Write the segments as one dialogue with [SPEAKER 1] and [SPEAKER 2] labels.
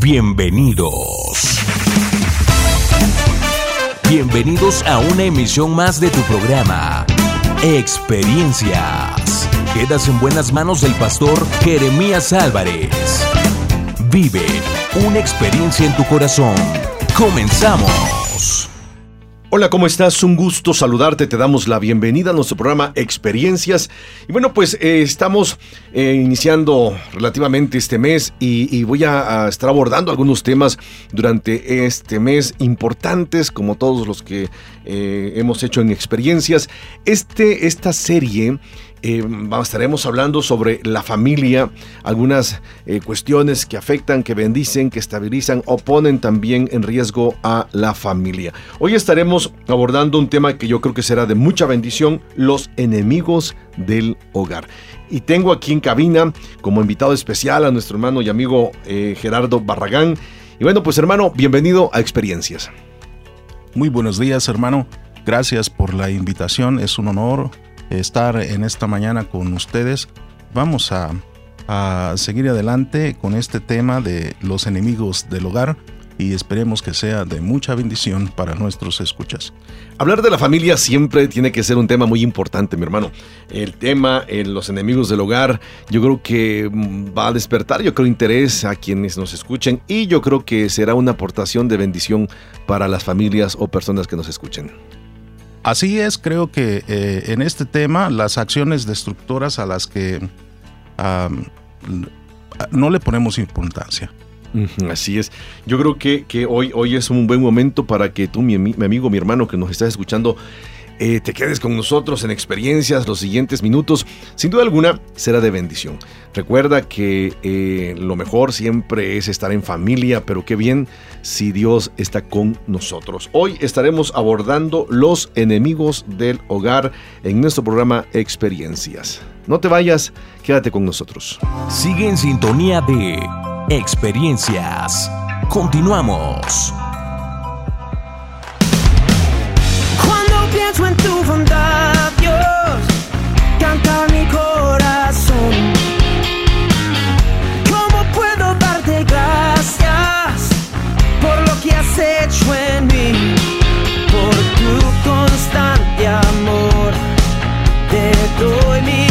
[SPEAKER 1] Bienvenidos. Bienvenidos a una emisión más de tu programa, Experiencias. Quedas en buenas manos del pastor Jeremías Álvarez. Vive una experiencia en tu corazón. Comenzamos.
[SPEAKER 2] Hola, ¿cómo estás? Un gusto saludarte. Te damos la bienvenida a nuestro programa Experiencias. Y bueno, pues eh, estamos eh, iniciando relativamente este mes y, voy a, estar abordando algunos temas durante este mes importantes, como todos los que eh, hemos hecho en Experiencias. Este, esta serie eh, estaremos hablando sobre la familia, algunas eh, cuestiones que afectan, que bendicen, que estabilizan o ponen también en riesgo a la familia. Hoy estaremos abordando un tema que yo creo que será de mucha bendición, los enemigos del hogar. Y tengo aquí en cabina como invitado especial a nuestro hermano y amigo eh, Gerardo Barragán. Y bueno, pues hermano, bienvenido a Experiencias.
[SPEAKER 3] Muy buenos días, hermano. Gracias por la invitación. Es un honor estar en esta mañana con ustedes. Vamos a, a, seguir adelante con este tema de los enemigos del hogar y esperemos que sea de mucha bendición para nuestros escuchas.
[SPEAKER 2] Hablar de la familia siempre tiene que ser un tema muy importante, mi hermano. El tema en los enemigos del hogar, yo creo que va a despertar, yo creo, interés a quienes nos escuchen y yo creo que será una aportación de bendición para las familias o personas que nos escuchen.
[SPEAKER 3] Así es, creo que eh, en este tema las acciones destructoras a las que um, no le ponemos importancia.
[SPEAKER 2] Así es. Yo creo que, que, hoy, hoy es un buen momento para que tú, mi, mi amigo, mi hermano que nos estás escuchando, eh, te quedes con nosotros en experiencias los siguientes minutos. Sin duda alguna será de bendición. Recuerda que eh, lo mejor siempre es estar en familia, pero qué bien si Dios está con nosotros. Hoy estaremos abordando los enemigos del hogar en nuestro programa Experiencias. No te vayas, quédate con nosotros.
[SPEAKER 1] Sigue en sintonía de Experiencias. Continuamos.
[SPEAKER 4] pienso en tu bondad, Dios, canta mi corazón. ¿Cómo puedo darte gracias por lo que has hecho en mí? Por tu constante amor, te doy mi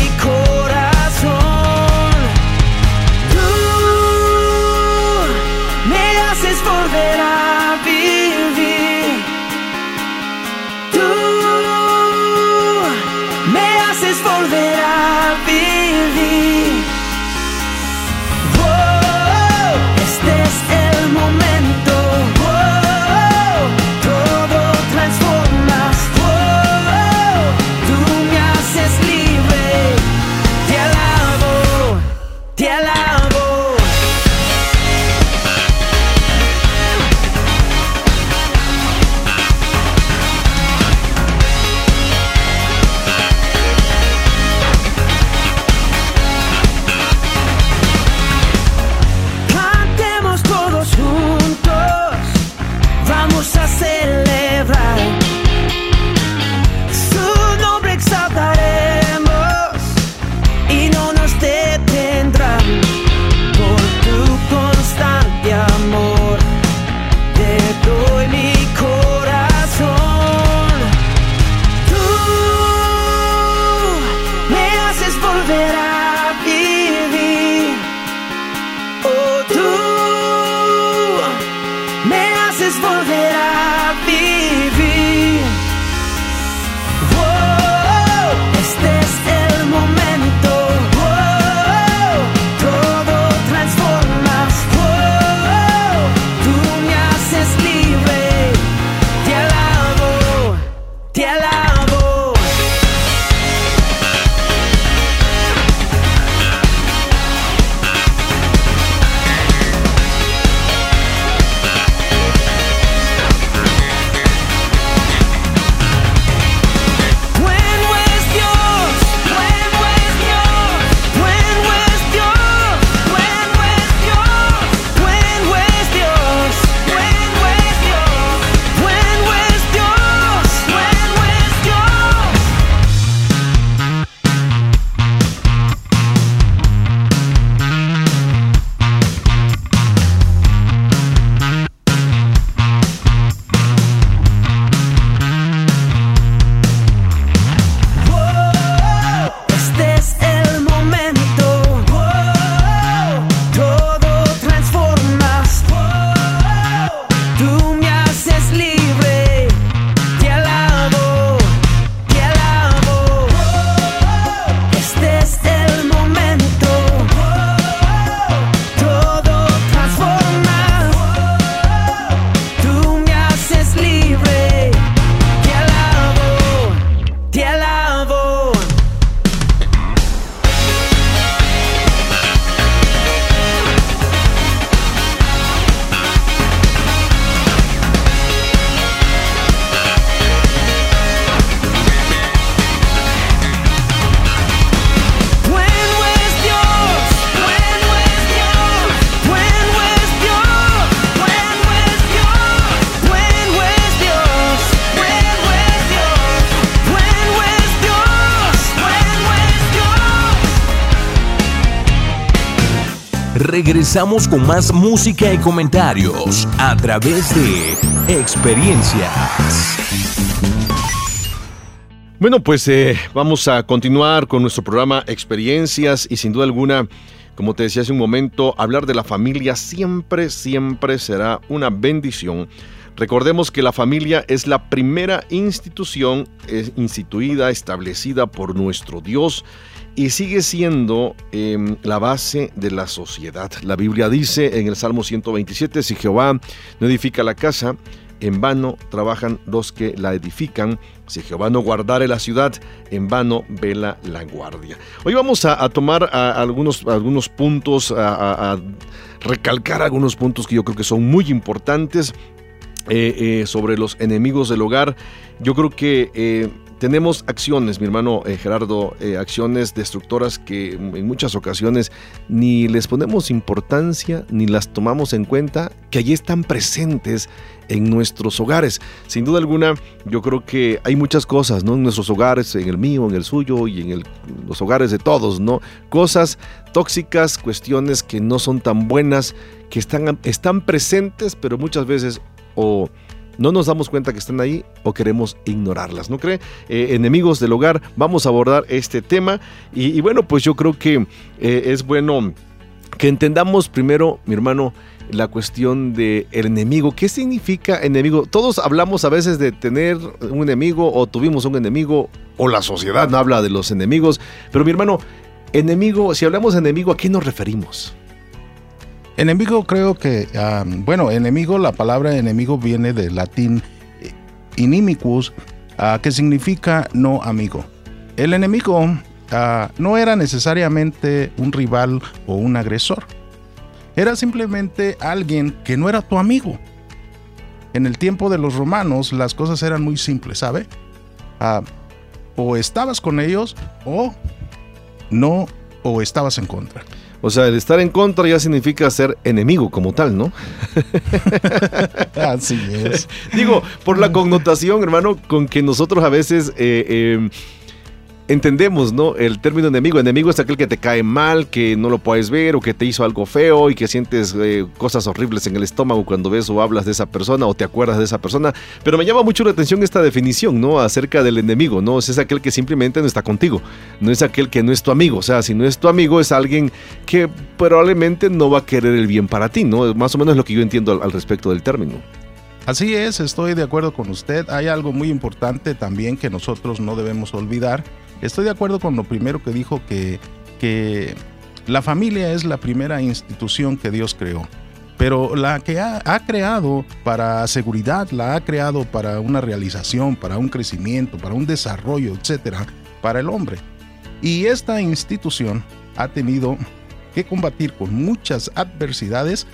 [SPEAKER 1] regresamos con más música y comentarios a través de experiencias.
[SPEAKER 2] Bueno, pues eh, vamos a continuar con nuestro programa Experiencias y sin duda alguna, como te decía hace un momento, hablar de la familia siempre, siempre será una bendición. Recordemos que la familia es la primera institución eh, instituida, establecida por nuestro Dios y sigue siendo em, la base de la sociedad. La Biblia dice en el Salmo 127, si Jehová no edifica la casa, en vano trabajan los que la edifican. Si Jehová no guardare la ciudad, en vano vela la guardia. Hoy vamos a, tomar algunos, algunos puntos, a, recalcar algunos puntos que yo creo que son muy importantes eh, eh, sobre los enemigos del hogar. Yo creo que eh, tenemos acciones, mi hermano eh, Gerardo, eh, acciones destructoras que en muchas ocasiones ni les ponemos importancia ni las tomamos en cuenta, que allí están presentes en nuestros hogares. Sin duda alguna, yo creo que hay muchas cosas, ¿no? En nuestros hogares, en el mío, en el suyo y en los hogares de todos, ¿no? Cosas tóxicas, cuestiones que no son tan buenas, que están, están presentes, pero muchas veces o no nos damos cuenta que están ahí o queremos ignorarlas, ¿no cree? Eh, enemigos del hogar, vamos a abordar este tema y, bueno, pues yo creo que eh, es bueno que entendamos primero, mi hermano, la cuestión del el enemigo. ¿Qué significa enemigo? Todos hablamos a veces de tener un enemigo o tuvimos un enemigo o la sociedad no habla de los enemigos, pero mi hermano, enemigo, si hablamos enemigo, ¿a qué nos referimos?
[SPEAKER 3] Enemigo creo que, ah, bueno, enemigo, la palabra enemigo viene del latín inimicus, uh, que significa no amigo. El enemigo ah, no era necesariamente un rival o un agresor. Era simplemente alguien que no era tu amigo. En el tiempo de los romanos las cosas eran muy simples, ¿sabe? o estabas con ellos o no, o estabas en contra.
[SPEAKER 2] O sea, el estar en contra ya significa ser enemigo como tal, ¿no?
[SPEAKER 3] Así es.
[SPEAKER 2] Digo, por la connotación, hermano, con que nosotros a veces eh, eh, entendemos, ¿no? El término enemigo. Enemigo es aquel que te cae mal, que no lo puedes ver o que te hizo algo feo y que sientes eh, cosas horribles en el estómago cuando ves o hablas de esa persona o te acuerdas de esa persona. Pero me llama mucho la atención esta definición, ¿no? Acerca del enemigo, ¿no? Es aquel que simplemente no está contigo. No es aquel que no es tu amigo. O sea, si no es tu amigo, es alguien que probablemente no va a querer el bien para ti, ¿no? Más o menos lo que yo entiendo al respecto del término.
[SPEAKER 3] Así es, estoy de acuerdo con usted. Hay algo muy importante también que nosotros no debemos olvidar Estoy de acuerdo con lo primero que dijo que, que la familia es la primera institución que Dios creó, pero la que ha, creado para seguridad, la ha creado para una realización, para un crecimiento, para un desarrollo, etcétera, para el hombre. Y esta institución ha tenido que combatir con muchas adversidades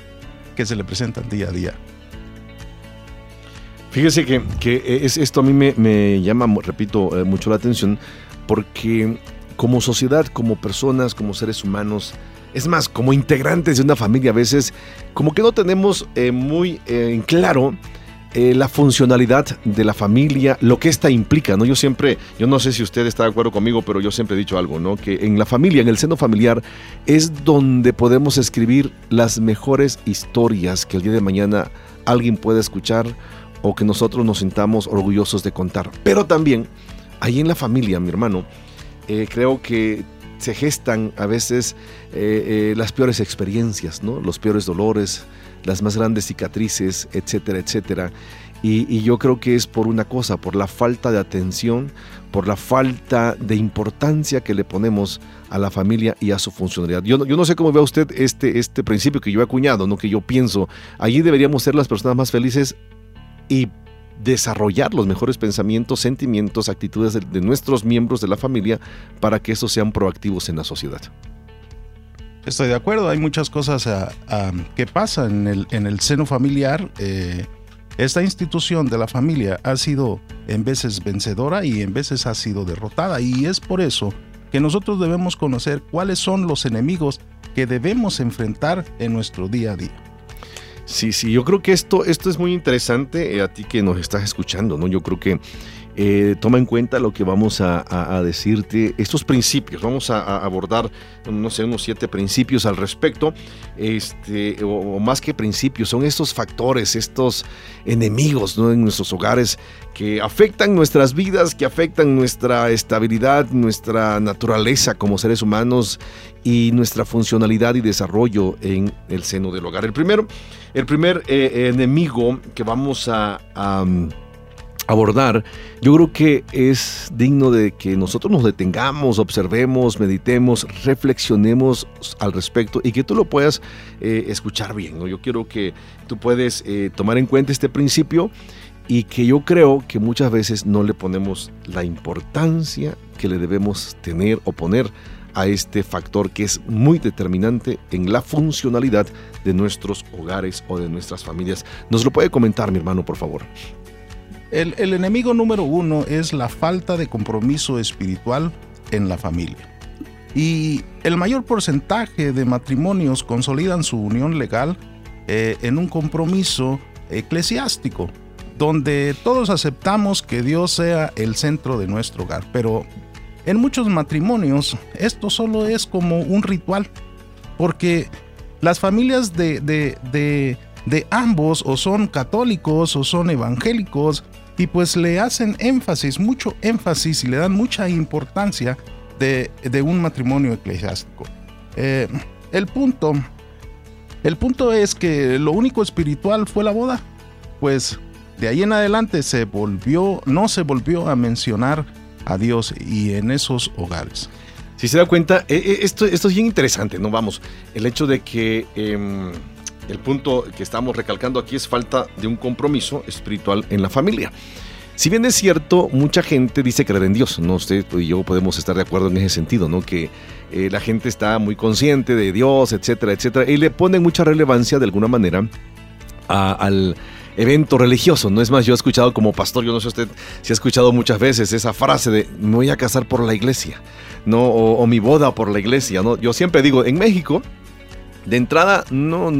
[SPEAKER 3] que se le presentan día a día.
[SPEAKER 2] Fíjese que, es, esto a mí me, me llama, repito, eh, mucho la atención porque como sociedad, como personas, como seres humanos, es más, como integrantes de una familia a veces, como que no tenemos eh, muy eh, en claro eh, la funcionalidad de la familia, lo que esta implica, ¿no? Yo siempre, yo no sé si usted está de acuerdo conmigo, pero yo siempre he dicho algo, ¿no? Que en la familia, en el seno familiar, es donde podemos escribir las mejores historias que el día de mañana alguien pueda escuchar o que nosotros nos sintamos orgullosos de contar. Pero también ahí en la familia, mi hermano, eh, creo que se gestan a veces eh, eh, las peores experiencias, ¿no? los peores dolores, las más grandes cicatrices, etcétera, etcétera. Y, yo creo que es por una cosa, por la falta de atención, por la falta de importancia que le ponemos a la familia y a su funcionalidad. Yo, yo no sé cómo ve usted este, este principio que yo he acuñado, ¿no? que yo pienso, allí deberíamos ser las personas más felices y desarrollar los mejores pensamientos, sentimientos, actitudes de, nuestros miembros de la familia para que esos sean proactivos en la sociedad.
[SPEAKER 3] Estoy de acuerdo, hay muchas cosas ah, ah, que pasan en el, en el seno familiar. Eh, esta institución de la familia ha sido en veces vencedora y en veces ha sido derrotada y es por eso que nosotros debemos conocer cuáles son los enemigos que debemos enfrentar en nuestro día a día.
[SPEAKER 2] Sí, sí, yo creo que esto, esto es muy interesante eh, a ti que nos estás escuchando, ¿no? Yo creo que eh, toma en cuenta lo que vamos a, decirte, estos principios. Vamos a, abordar, no sé, unos siete principios al respecto, este, o, más que principios, son estos factores, estos enemigos ¿no? en nuestros hogares que afectan nuestras vidas, que afectan nuestra estabilidad, nuestra naturaleza como seres humanos y nuestra funcionalidad y desarrollo en el seno del hogar. El primero, el primer eh, enemigo que vamos a, abordar, yo creo que es digno de que nosotros nos detengamos, observemos, meditemos, reflexionemos al respecto y que tú lo puedas eh, escuchar bien. Yo quiero que tú puedes eh, tomar en cuenta este principio y que yo creo que muchas veces no le ponemos la importancia que le debemos tener o poner a este factor que es muy determinante en la funcionalidad de nuestros hogares o de nuestras familias. ¿Nos lo puede comentar, mi hermano, por favor?
[SPEAKER 3] El, el enemigo número uno es la falta de compromiso espiritual en la familia. Y el mayor porcentaje de matrimonios consolidan su unión legal eh, en un compromiso eclesiástico, donde todos aceptamos que Dios sea el centro de nuestro hogar. Pero en muchos matrimonios esto solo es como un ritual, porque las familias de, de, de, de ambos o son católicos o son evangélicos y pues le hacen énfasis, mucho énfasis y le dan mucha importancia de, de un matrimonio eclesiástico. Eh, el punto, el punto es que lo único espiritual fue la boda, pues de ahí en adelante se volvió, no se volvió a mencionar a Dios y en esos hogares.
[SPEAKER 2] Si se da cuenta, eh, eh, esto, esto es bien interesante, ¿no? Vamos, el hecho de que eh, el punto que estamos recalcando aquí es falta de un compromiso espiritual en la familia. Si bien es cierto, mucha gente dice creer en Dios, no usted y yo podemos estar de acuerdo en ese sentido, ¿no? Que eh, la gente está muy consciente de Dios, etcétera, etcétera, y le ponen mucha relevancia de alguna manera al evento religioso, ¿no? Es más, yo he escuchado como pastor, yo no sé usted si ha escuchado muchas veces esa frase de me voy a casar por la iglesia, ¿no? O, o mi boda por la iglesia, ¿no? Yo siempre digo, en México, de entrada, no,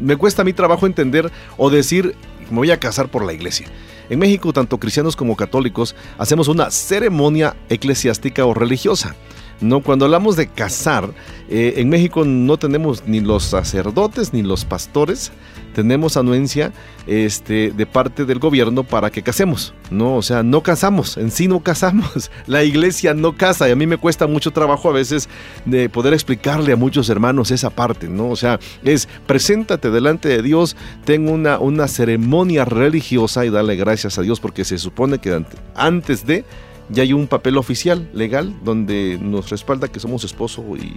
[SPEAKER 2] me cuesta mi trabajo entender o decir me voy a casar por la iglesia. En México, tanto cristianos como católicos, hacemos una ceremonia eclesiástica o religiosa. No, cuando hablamos de casar, eh, en México no tenemos ni los sacerdotes ni los pastores, tenemos anuencia este, de parte del gobierno para que casemos. No, o sea, no casamos, en sí no casamos. La iglesia no casa y a mí me cuesta mucho trabajo a veces de poder explicarle a muchos hermanos esa parte, ¿no? O sea, es preséntate delante de Dios, ten una, una ceremonia religiosa y dale gracias a Dios porque se supone que ante- antes de ya hay un papel oficial, legal, donde nos respalda que somos esposo y,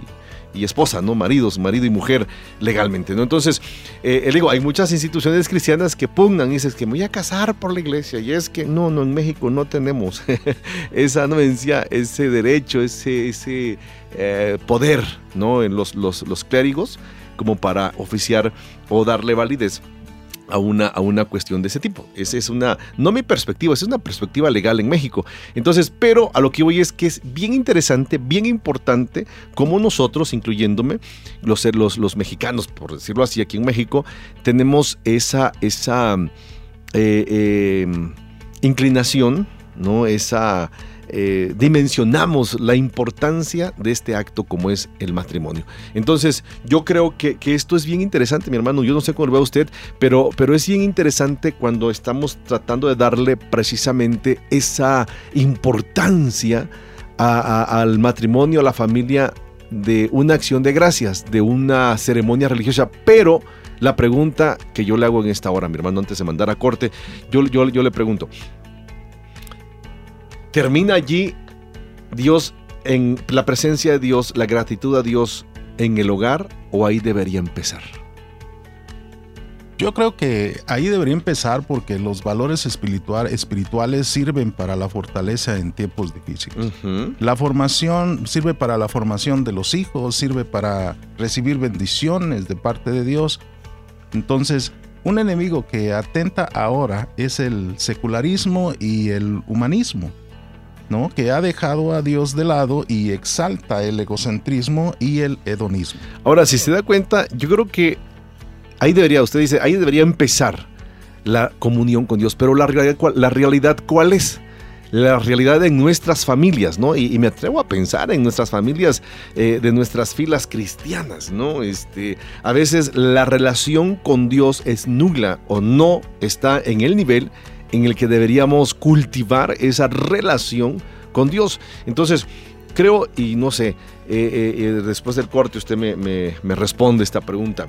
[SPEAKER 2] esposa, ¿no? Maridos, marido y mujer legalmente, ¿no? Entonces, eh, eh, digo, hay muchas instituciones cristianas que pugnan y dices que me voy a casar por la iglesia y es que no, no, en México no tenemos esa anuencia, ese derecho, ese, ese eh, poder, ¿no? En los, los clérigos como para oficiar o darle validez a una, a una cuestión de ese tipo. Esa es una, no mi perspectiva, esa es una perspectiva legal en México. Entonces, pero a lo que voy es que es bien interesante, bien importante, como nosotros, incluyéndome, los, los, los mexicanos, por decirlo así, aquí en México, tenemos esa, esa eh, eh, inclinación, ¿no? Esa eh, dimensionamos la importancia de este acto como es el matrimonio. Entonces, yo creo que, que esto es bien interesante, mi hermano. Yo no sé cómo lo ve usted, pero, pero es bien interesante cuando estamos tratando de darle precisamente esa importancia al matrimonio, a la familia, de una acción de gracias, de una ceremonia religiosa, pero la pregunta que yo le hago en esta hora, mi hermano, antes de mandar a corte, yo, yo, yo le pregunto, ¿termina allí Dios en la presencia de Dios, la gratitud a Dios en el hogar o ahí debería empezar?
[SPEAKER 3] Yo creo que ahí debería empezar porque los valores espiritual- espirituales sirven para la fortaleza en tiempos difíciles. La formación sirve para la formación de los hijos, sirve para recibir bendiciones de parte de Dios. Entonces, un enemigo que atenta ahora es el secularismo y el humanismo, ¿no? Que ha dejado a Dios de lado y exalta el egocentrismo y el hedonismo.
[SPEAKER 2] Ahora, si se da cuenta, yo creo que ahí debería, usted dice, ahí debería empezar la comunión con Dios, pero la realidad, ¿cuál- la realidad ¿cuál es? la realidad en nuestras familias, ¿no? Y, y me atrevo a pensar en nuestras familias eh, de nuestras filas cristianas, ¿no? Este, a veces la relación con Dios es nula o no está en el nivel en el que deberíamos cultivar esa relación con Dios. Entonces, creo, y no sé, eh, eh, eh, después del corte usted me, responde esta pregunta.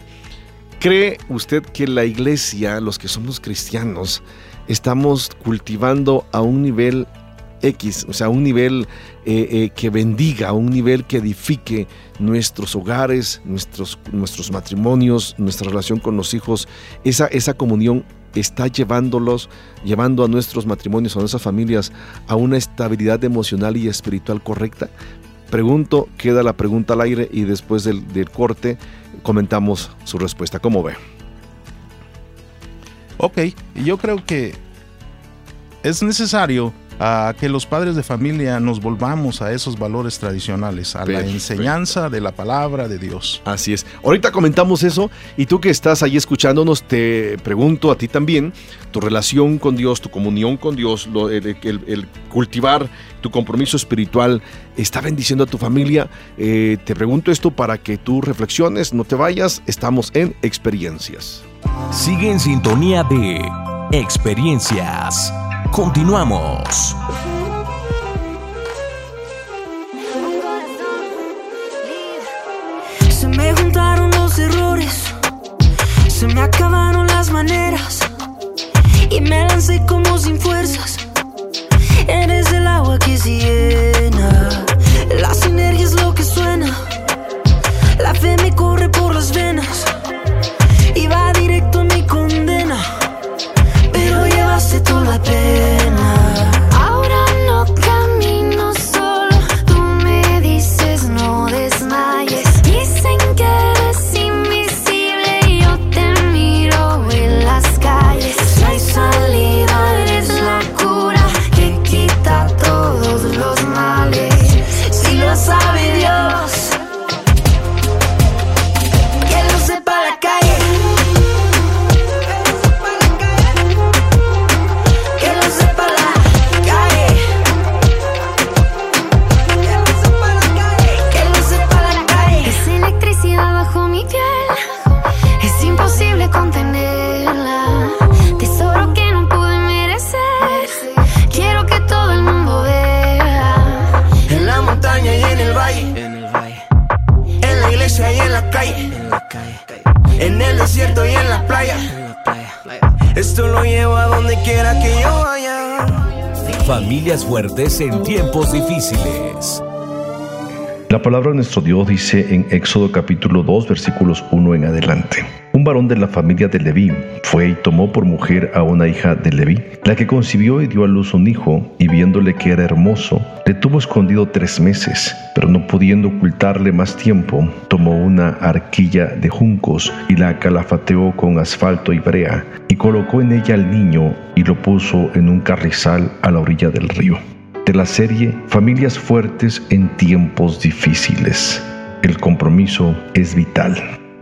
[SPEAKER 2] ¿Cree usted que la iglesia, los que somos cristianos, estamos cultivando a un nivel X, o sea, un nivel que bendiga, un nivel que edifique nuestros hogares, nuestros, nuestros matrimonios, nuestra relación con los hijos, esa, esa comunión está llevándolos, llevando a nuestros matrimonios, a nuestras familias, a una estabilidad emocional y espiritual correcta? Pregunto, queda la pregunta al aire y después del, corte comentamos su respuesta. ¿Cómo ve?
[SPEAKER 3] Ok, yo creo que es necesario ah, que los padres de familia nos volvamos a esos valores tradicionales, a la enseñanza de la palabra de Dios.
[SPEAKER 2] Así es. Ahorita comentamos eso y tú que estás ahí escuchándonos, te pregunto a ti también, tu relación con Dios, tu comunión con Dios, lo- el, el- el cultivar tu compromiso espiritual, ¿está bendiciendo a tu familia? Eh, te pregunto esto para que tú reflexiones, no te vayas, estamos en experiencias.
[SPEAKER 1] Sigue en sintonía de Experiencias. Continuamos.
[SPEAKER 4] Se me juntaron los errores, se me acabaron las maneras y me lancé como sin fuerzas. Eres el agua que se llena, la sinergia es lo que suena. La fe me corre por las venas y va directo a mi condena, pero llevaste toda la pena. Calle. En el desierto y en la playa. Esto lo llevo a donde quiera que yo vaya.
[SPEAKER 1] Familias fuertes en tiempos difíciles.
[SPEAKER 5] La palabra de nuestro Dios dice en Éxodo capítulo 2 versículos 1 en adelante. Un varón de la familia de Leví fue y tomó por mujer a una hija de Leví, la que concibió y dio a luz un hijo, y viéndole que era hermoso, le tuvo escondido tres meses, pero no pudiendo ocultarle más tiempo, tomó una arquilla de juncos y la calafateó con asfalto y brea, y colocó en ella al niño y lo puso en un carrizal a la orilla del río de la serie Familias fuertes en tiempos difíciles. El compromiso es vital.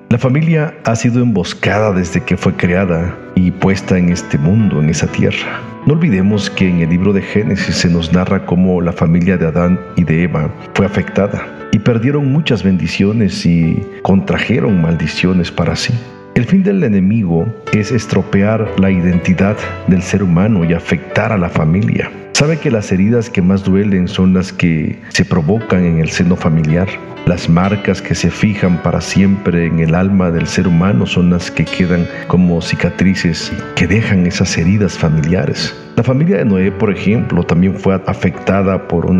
[SPEAKER 5] La familia ha sido emboscada desde que fue creada y puesta en este mundo, en esa tierra. No olvidemos que en el libro de Génesis se nos narra cómo la familia de Adán y de Eva fue afectada y perdieron muchas bendiciones y contrajeron maldiciones para sí. El fin del enemigo es estropear la identidad del ser humano y afectar a la familia. Sabe que las heridas que más duelen son las que se provocan en el seno familiar. Las marcas que se fijan para siempre en el alma del ser humano son las que quedan como cicatrices que dejan esas heridas familiares. La familia de Noé, por ejemplo, también fue afectada por un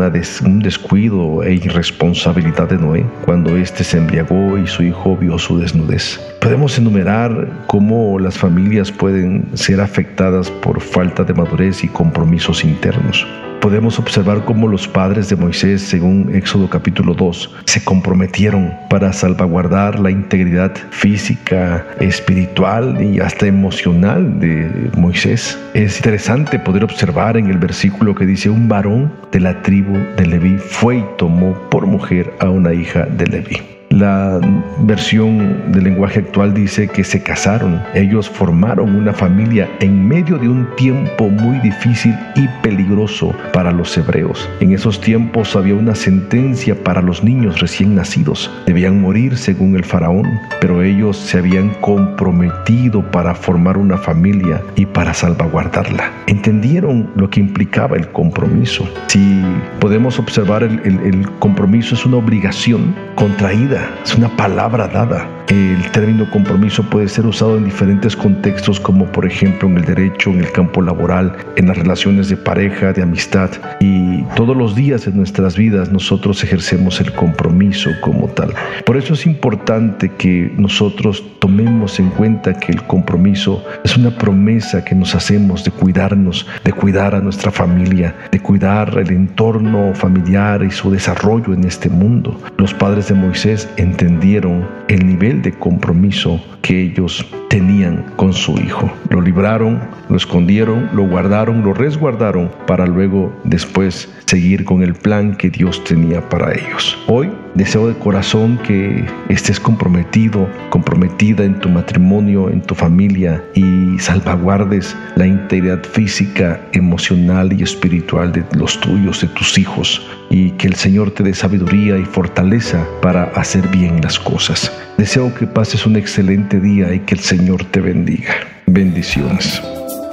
[SPEAKER 5] descuido e irresponsabilidad de Noé cuando éste se embriagó y su hijo vio su desnudez. Podemos enumerar cómo las familias pueden ser afectadas por falta de madurez y compromisos internos. Podemos observar cómo los padres de Moisés, según Éxodo capítulo 2, se comprometieron para salvaguardar la integridad física, espiritual y hasta emocional de Moisés. Es interesante poder observar en el versículo que dice, un varón de la tribu de Leví fue y tomó por mujer a una hija de Leví. La versión del lenguaje actual dice que se casaron. Ellos formaron una familia en medio de un tiempo muy difícil y peligroso para los hebreos. En esos tiempos había una sentencia para los niños recién nacidos. Debían morir según el faraón, pero ellos se habían comprometido para formar una familia y para salvaguardarla. Entendieron lo que implicaba el compromiso. Si podemos observar el, el compromiso es una obligación contraída, es una palabra dada. El término compromiso puede ser usado en diferentes contextos como por ejemplo en el derecho, en el campo laboral, en las relaciones de pareja, de amistad y todos los días en nuestras vidas nosotros ejercemos el compromiso como tal. Por eso es importante que nosotros tomemos en cuenta que el compromiso es una promesa que nos hacemos de cuidarnos, de cuidar a nuestra familia, de cuidar el entorno familiar y su desarrollo en este mundo. Los padres de Moisés entendieron el nivel de compromiso que ellos tenían con su hijo. Lo libraron, lo escondieron, lo guardaron, lo resguardaron para luego después seguir con el plan que Dios tenía para ellos. Hoy deseo de corazón que estés comprometido, comprometida en tu matrimonio, en tu familia y salvaguardes la integridad física, emocional y espiritual de los tuyos, de tus hijos y que el Señor te dé sabiduría y fortaleza para hacer bien las cosas. Deseo que pases un excelente día y que el Señor te bendiga. Bendiciones.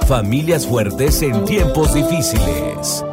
[SPEAKER 4] Familias fuertes en tiempos difíciles.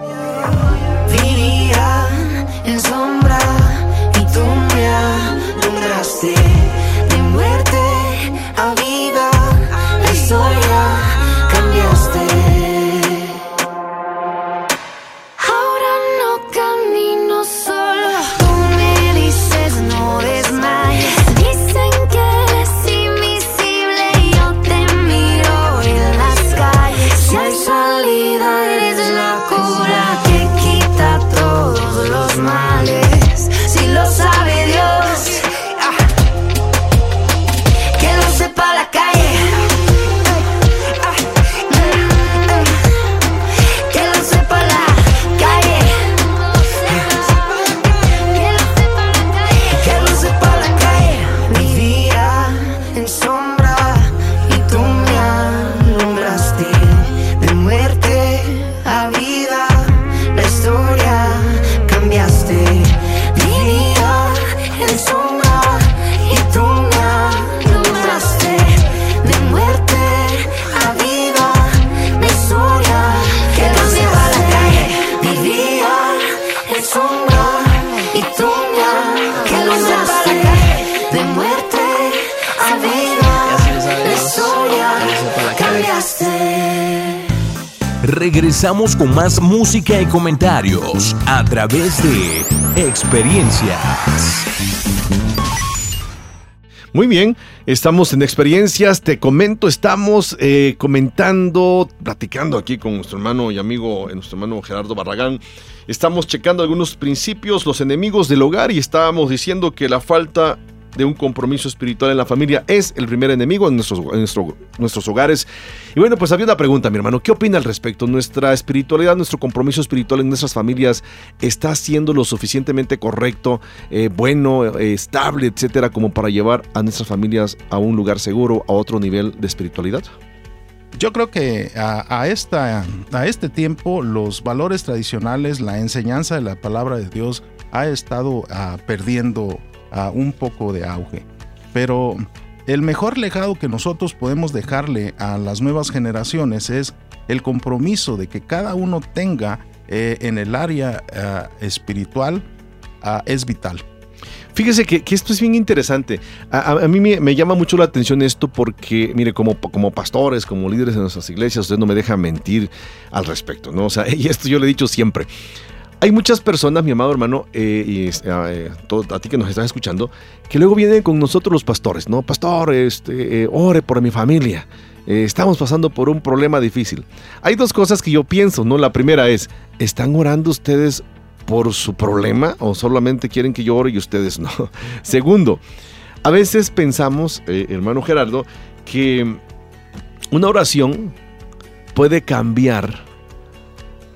[SPEAKER 4] Regresamos con más música y comentarios a través de experiencias.
[SPEAKER 2] Muy bien, estamos en experiencias, te comento, estamos eh, comentando, platicando aquí con nuestro hermano y amigo, eh, nuestro hermano Gerardo Barragán. Estamos checando algunos principios, los enemigos del hogar y estábamos diciendo que la falta de un compromiso espiritual en la familia es el primer enemigo en nuestros, en nuestro- nuestros hogares. Y bueno, pues había una pregunta, mi hermano, ¿qué opina al respecto? ¿Nuestra espiritualidad, nuestro compromiso espiritual en nuestras familias está siendo lo suficientemente correcto, eh, bueno, eh, estable, etcétera, como para llevar a nuestras familias a un lugar seguro, a otro nivel de espiritualidad?
[SPEAKER 3] Yo creo que a, esta, a este tiempo los valores tradicionales, la enseñanza de la palabra de Dios ha estado ah, perdiendo ah, un poco de auge. Pero el mejor legado que nosotros podemos dejarle a las nuevas generaciones es el compromiso de que cada uno tenga eh, en el área ah, espiritual ah, es vital.
[SPEAKER 2] Fíjese que, esto es bien interesante. A, a- a mí me, llama mucho la atención esto porque, mire, como, como pastores, como líderes en nuestras iglesias, usted no me deja mentir al respecto, ¿no? Y esto yo le he dicho siempre. Hay muchas personas, mi amado hermano, eh, y eh, todo- a ti que nos estás escuchando, que luego vienen con nosotros los pastores, ¿no? Pastor, este, eh, ore por mi familia. Estamos pasando por un problema difícil. Hay dos cosas que yo pienso, ¿no? La primera es, ¿están orando ustedes por su problema o solamente quieren que yo ore y ustedes no? Segundo, a veces pensamos, hermano Gerardo, que una oración puede cambiar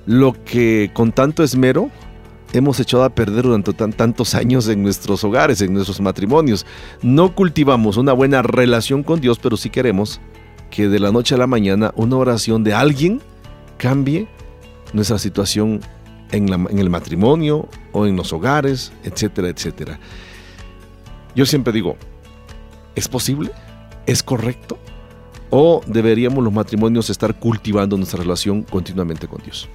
[SPEAKER 2] lo que con tanto esmero hemos echado a perder durante tan, tantos años en nuestros hogares, en nuestros matrimonios. No cultivamos una buena relación con Dios, pero sí queremos que de la noche a la mañana una oración de alguien cambie nuestra situación en, en el matrimonio o en los hogares, etcétera, etcétera. Yo siempre digo, ¿es posible? ¿Es correcto? ¿O deberíamos los matrimonios estar cultivando nuestra relación continuamente con Dios?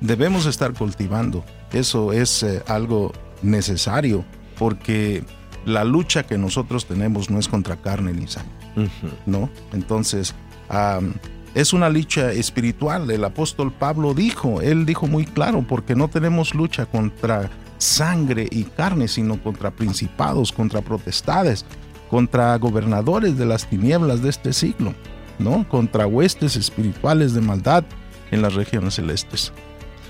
[SPEAKER 3] Debemos estar cultivando. Eso es eh, algo necesario porque la lucha que nosotros tenemos no es contra carne ni sangre, ¿no? Entonces, am, es una lucha espiritual. El apóstol Pablo dijo, él dijo muy claro, porque no tenemos lucha contra sangre y carne, sino contra principados, contra potestades, contra gobernadores de las tinieblas de este siglo, ¿no? Contra huestes espirituales de maldad en las regiones celestes.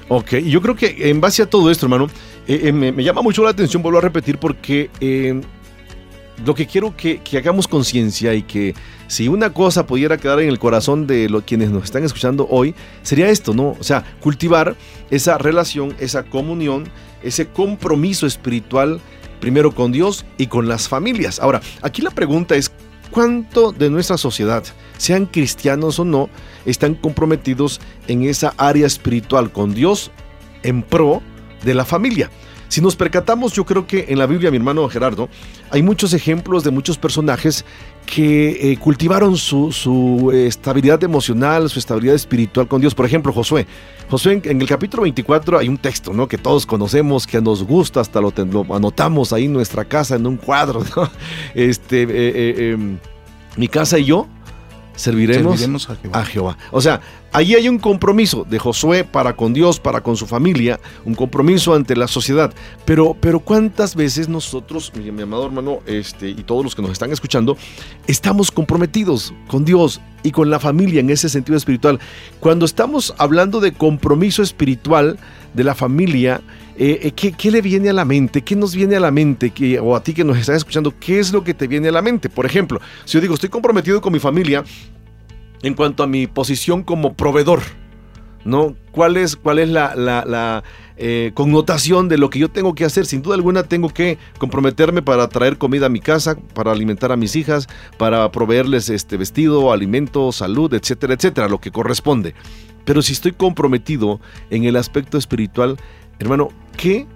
[SPEAKER 2] Ok, yo creo que en base a todo esto, hermano, eh, eh, me, llama mucho la atención, vuelvo a repetir, porque eh, lo que quiero que, hagamos conciencia y que si una cosa pudiera quedar en el corazón de los, quienes nos están escuchando hoy, sería esto, ¿no? O sea, cultivar esa relación, esa comunión, ese compromiso espiritual, primero con Dios y con las familias. Ahora, aquí la pregunta es, ¿cuánto de nuestra sociedad, sean cristianos o no, están comprometidos en esa área espiritual con Dios en pro de la familia? Si nos percatamos, yo creo que en la Biblia, mi hermano Gerardo, hay muchos ejemplos de muchos personajes que eh, cultivaron su, su, eh, estabilidad emocional, su estabilidad espiritual con Dios. Por ejemplo, Josué. Josué, en, el capítulo 24 hay un texto ¿no? que todos conocemos, que nos gusta, hasta lo, anotamos ahí en nuestra casa, en un cuadro. Este, eh, em, mi casa y yo serviremos,
[SPEAKER 3] Serviremos a Jehová.
[SPEAKER 2] a Jehová. O sea, ahí hay un compromiso de Josué para con Dios, para con su familia, un compromiso ante la sociedad. Pero, pero ¿cuántas veces nosotros, mi, mi amado hermano, este, y todos los que nos están escuchando, estamos comprometidos con Dios y con la familia en ese sentido espiritual? Cuando estamos hablando de compromiso espiritual de la familia, eh, eh, ¿qué, qué le viene a la mente? ¿Qué nos viene a la mente? ¿Qué- o a ti que nos estás escuchando, ¿qué es lo que te viene a la mente? Por ejemplo, si yo digo, estoy comprometido con mi familia, en cuanto a mi posición como proveedor, ¿no? ¿Cuál es, cuál es la, la- la, eh, connotación de lo que yo tengo que hacer? Sin duda alguna tengo que comprometerme para traer comida a mi casa, para alimentar a mis hijas, para proveerles este vestido, alimento, salud, etcétera, etcétera, lo que corresponde. Pero si estoy comprometido en el aspecto espiritual, hermano, ¿qué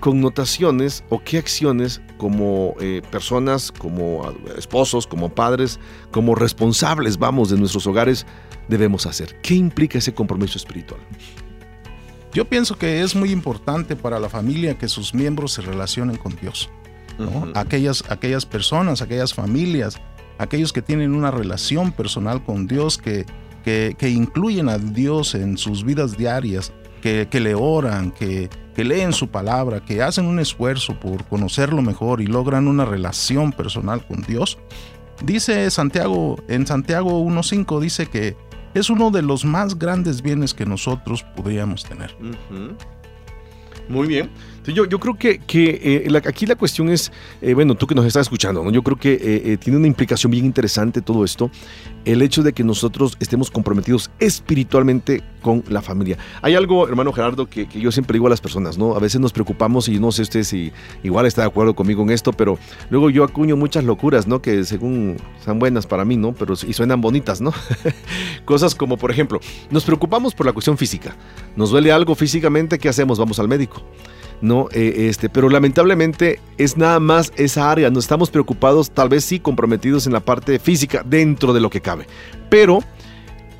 [SPEAKER 2] connotaciones o qué acciones como eh, personas, como esposos, como padres, como responsables, vamos, de nuestros hogares, debemos hacer? ¿Qué implica ese compromiso espiritual?
[SPEAKER 3] Yo pienso que es muy importante para la familia que sus miembros se relacionen con Dios. aquellas, aquellas personas, aquellas familias, aquellos que tienen una relación personal con Dios, que, que, que incluyen a Dios en sus vidas diarias, que, le oran, que, que leen su palabra, que hacen un esfuerzo por conocerlo mejor y logran una relación personal con Dios. Dice Santiago, en Santiago 1.5 dice que es uno de los más grandes bienes que nosotros podríamos tener.
[SPEAKER 2] Muy bien. Yo, yo creo que, que eh, aquí la cuestión es, eh, bueno, tú que nos estás escuchando, ¿no? yo creo que eh, tiene una implicación bien interesante todo esto, el hecho de que nosotros estemos comprometidos espiritualmente con la familia. Hay algo, hermano Gerardo, que, que yo siempre digo a las personas, ¿no? A veces nos preocupamos y no sé usted si igual está de acuerdo conmigo en esto, pero luego yo acuño muchas locuras, ¿no? Que según son buenas para mí, ¿no? Pero y suenan bonitas, ¿no? Cosas como, por ejemplo, nos preocupamos por la cuestión física. Nos duele algo físicamente, ¿qué hacemos? Vamos al médico. No, Eh, este, pero lamentablemente es nada más esa área. No estamos preocupados, tal vez sí comprometidos en la parte física dentro de lo que cabe. Pero,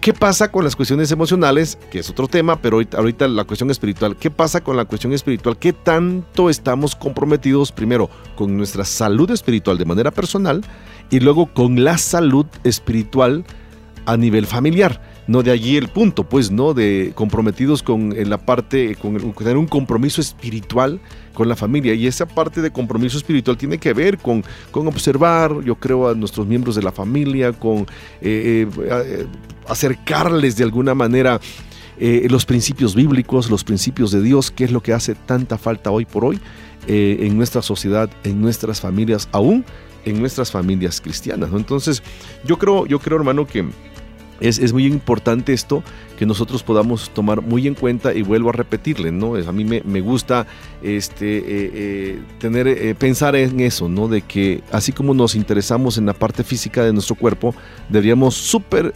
[SPEAKER 2] ¿qué pasa con las cuestiones emocionales? Que es otro tema, pero ahorita, ahorita la cuestión espiritual. ¿Qué pasa con la cuestión espiritual? ¿Qué tanto estamos comprometidos primero con nuestra salud espiritual de manera personal y luego con la salud espiritual a nivel familiar? No de allí el punto, pues, ¿no? De comprometidos con la parte, con, tener un compromiso espiritual con la familia. Y esa parte de compromiso espiritual tiene que ver con, con observar, yo creo, a nuestros miembros de la familia, con eh, eh, eh, acercarles de alguna manera eh, los principios bíblicos, los principios de Dios, que es lo que hace tanta falta hoy por hoy en nuestra sociedad, en nuestras familias, aún en nuestras familias cristianas. Entonces, yo creo, yo creo, hermano, que es, es, muy importante esto que nosotros podamos tomar muy en cuenta y vuelvo a repetirle, ¿no? Es, a mí me, me gusta este, eh, eh, tener, eh, pensar en eso, ¿no? De que así como nos interesamos en la parte física de nuestro cuerpo, deberíamos súper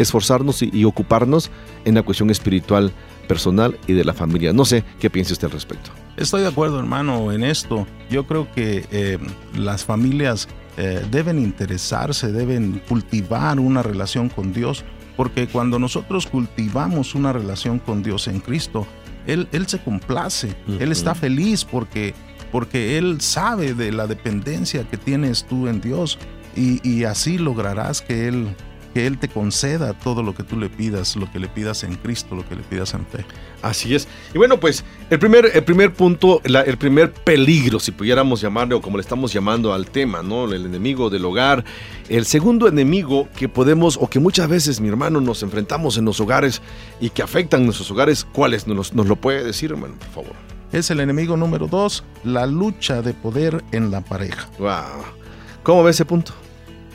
[SPEAKER 2] esforzarnos y, ocuparnos en la cuestión espiritual, personal y de la familia. No sé qué piensa usted al respecto.
[SPEAKER 3] Estoy de acuerdo, hermano, en esto. Yo creo que eh, las familias eh, deben interesarse, deben cultivar una relación con Dios, porque cuando nosotros cultivamos una relación con Dios en Cristo, Él, él se complace, uh -huh. Él está feliz porque, porque Él sabe de la dependencia que tienes tú en Dios y, y así lograrás que Él que Él te conceda todo lo que tú le pidas, lo que le pidas en Cristo, lo que le pidas en fe.
[SPEAKER 2] Así es. Y bueno, pues el primer, el primer punto, la, el primer peligro, si pudiéramos llamarle o como le estamos llamando al tema, ¿no? El enemigo del hogar. El segundo enemigo que podemos o que muchas veces, mi hermano, nos enfrentamos en los hogares y que afectan nuestros hogares, ¿cuál es? ¿Nos, nos lo puede decir, hermano, por favor?
[SPEAKER 3] Es el enemigo número dos, la lucha de poder en la pareja.
[SPEAKER 2] Wow. ¿Cómo ve ese punto?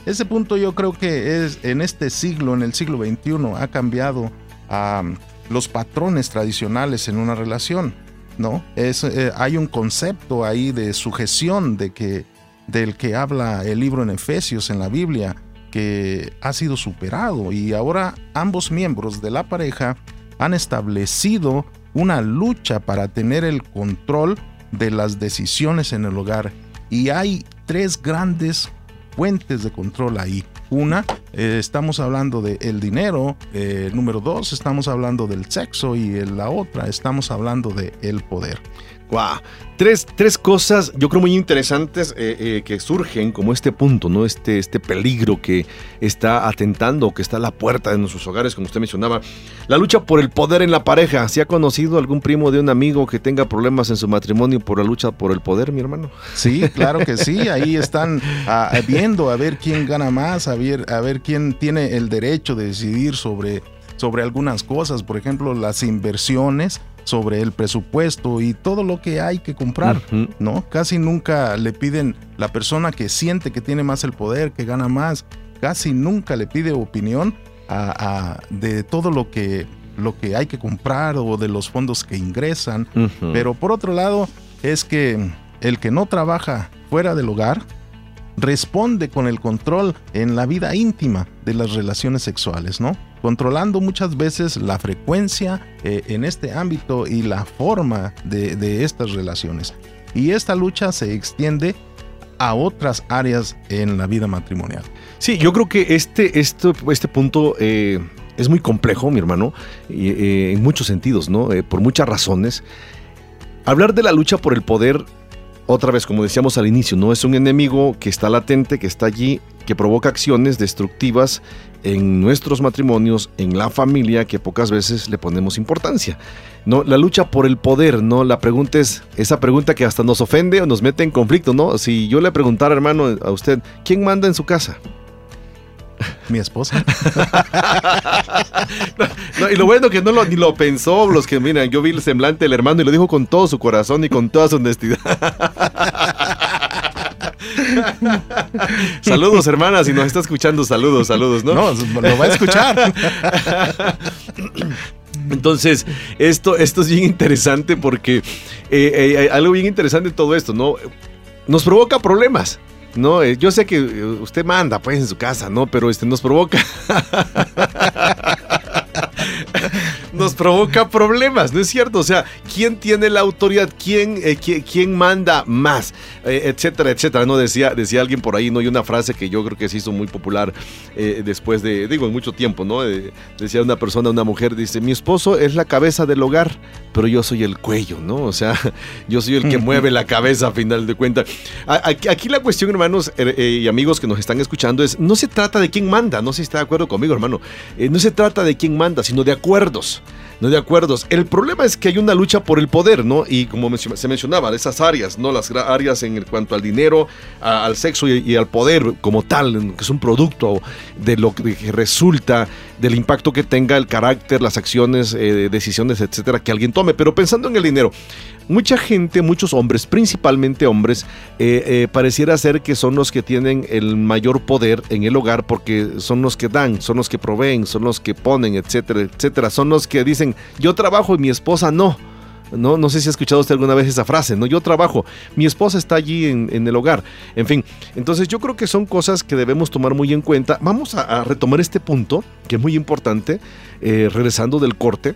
[SPEAKER 3] Ese punto yo creo que es en este siglo, en el siglo XXI, ha cambiado um, los patrones tradicionales en una relación, ¿no? Es, eh, hay un concepto ahí de sujeción de que, del que habla el libro en Efesios en la Biblia, que ha sido superado y ahora ambos miembros de la pareja han establecido una lucha para tener el control de las decisiones en el hogar y hay tres grandes fuentes de control ahí. Una, eh, estamos hablando del el dinero. Eh, número dos, estamos hablando del sexo. Y la otra, estamos hablando del el poder.
[SPEAKER 2] Wow. Tres, tres, cosas, yo creo muy interesantes eh, eh, que surgen como este punto, ¿no? Este, este peligro que está atentando, que está a la puerta de nuestros hogares, como usted mencionaba. La lucha por el poder en la pareja. ¿Se ha conocido algún primo de un amigo que tenga problemas en su matrimonio por la lucha por el poder, mi hermano?
[SPEAKER 3] Sí, claro que sí. Ahí están viendo a ver quién gana más, a ver, a ver quién tiene el derecho de decidir sobre, sobre algunas cosas. Por ejemplo, las inversiones sobre el presupuesto y todo lo que hay que comprar, uh -huh. ¿no? Casi nunca le piden la persona que siente que tiene más el poder, que gana más, casi nunca le pide opinión a, a, de todo lo que, lo que hay que comprar o de los fondos que ingresan. Uh -huh. Pero por otro lado, es que el que no trabaja fuera del hogar responde con el control en la vida íntima de las relaciones sexuales, ¿no? Controlando muchas veces la frecuencia eh, en este ámbito y la forma de, estas relaciones. Y esta lucha se extiende a otras áreas en la vida matrimonial.
[SPEAKER 2] Sí, yo creo que este, este, este punto eh, es muy complejo, mi hermano, eh, en muchos sentidos, ¿no? Por muchas razones. Hablar de la lucha por el poder otra vez, como decíamos al inicio, no es un enemigo que está latente, que está allí, que provoca acciones destructivas en nuestros matrimonios, en la familia, que pocas veces le ponemos importancia. No, la lucha por el poder, ¿no? La pregunta es esa pregunta que hasta nos ofende o nos mete en conflicto, ¿no? Si yo le preguntara, hermano, a usted, ¿quién manda en su casa?
[SPEAKER 3] Mi esposa.
[SPEAKER 2] no, no, y lo bueno que no lo, ni lo pensó, los que miran, yo vi el semblante del hermano y lo dijo con todo su corazón y con toda su honestidad. saludos, hermanas, si nos está escuchando, saludos, saludos, ¿no?
[SPEAKER 3] No, lo va a escuchar.
[SPEAKER 2] Entonces, esto, esto es bien interesante porque eh, eh, algo bien interesante en todo esto, ¿no? Nos provoca problemas. No, eh, yo sé que usted manda pues en su casa, ¿no? Pero este nos provoca. nos provoca problemas, ¿no es cierto? O sea, ¿quién tiene la autoridad? ¿Quién, eh, quién, manda más? Eh, etcétera, etcétera. No decía, decía alguien por ahí, ¿no? Y una frase que yo creo que se hizo muy popular eh, después de, digo, en mucho tiempo, ¿no? Eh, decía una persona, una mujer, dice, mi esposo es la cabeza del hogar, pero yo soy el cuello, ¿no? O sea, yo soy el que mueve la cabeza a final de cuentas. Aquí, aquí, la cuestión, hermanos eh, y amigos que nos están escuchando, es, no se trata de quién manda, no sé si está de acuerdo conmigo, hermano, no se trata de quién manda, sino de acuerdos no de acuerdos. El problema es que hay una lucha por el poder, ¿no? Y como se mencionaba, esas áreas, ¿no? Las áreas en cuanto al dinero, al sexo y, al poder como tal, que es un producto de lo que que resulta del impacto que tenga el carácter, las acciones, eh, decisiones, etcétera, que alguien tome. Pero pensando en el dinero, mucha gente, muchos hombres, principalmente hombres, eh, eh, pareciera ser que son los que tienen el mayor poder en el hogar porque son los que dan, son los que proveen, son los que ponen, etcétera, etcétera. Son los que dicen, yo trabajo y mi esposa no. No, no sé si ha escuchado usted alguna vez esa frase, ¿no? Yo trabajo, mi esposa está allí en, el hogar. En fin, entonces yo creo que son cosas que debemos tomar muy en cuenta. Vamos a, a retomar este punto, que es muy importante, eh, regresando del corte.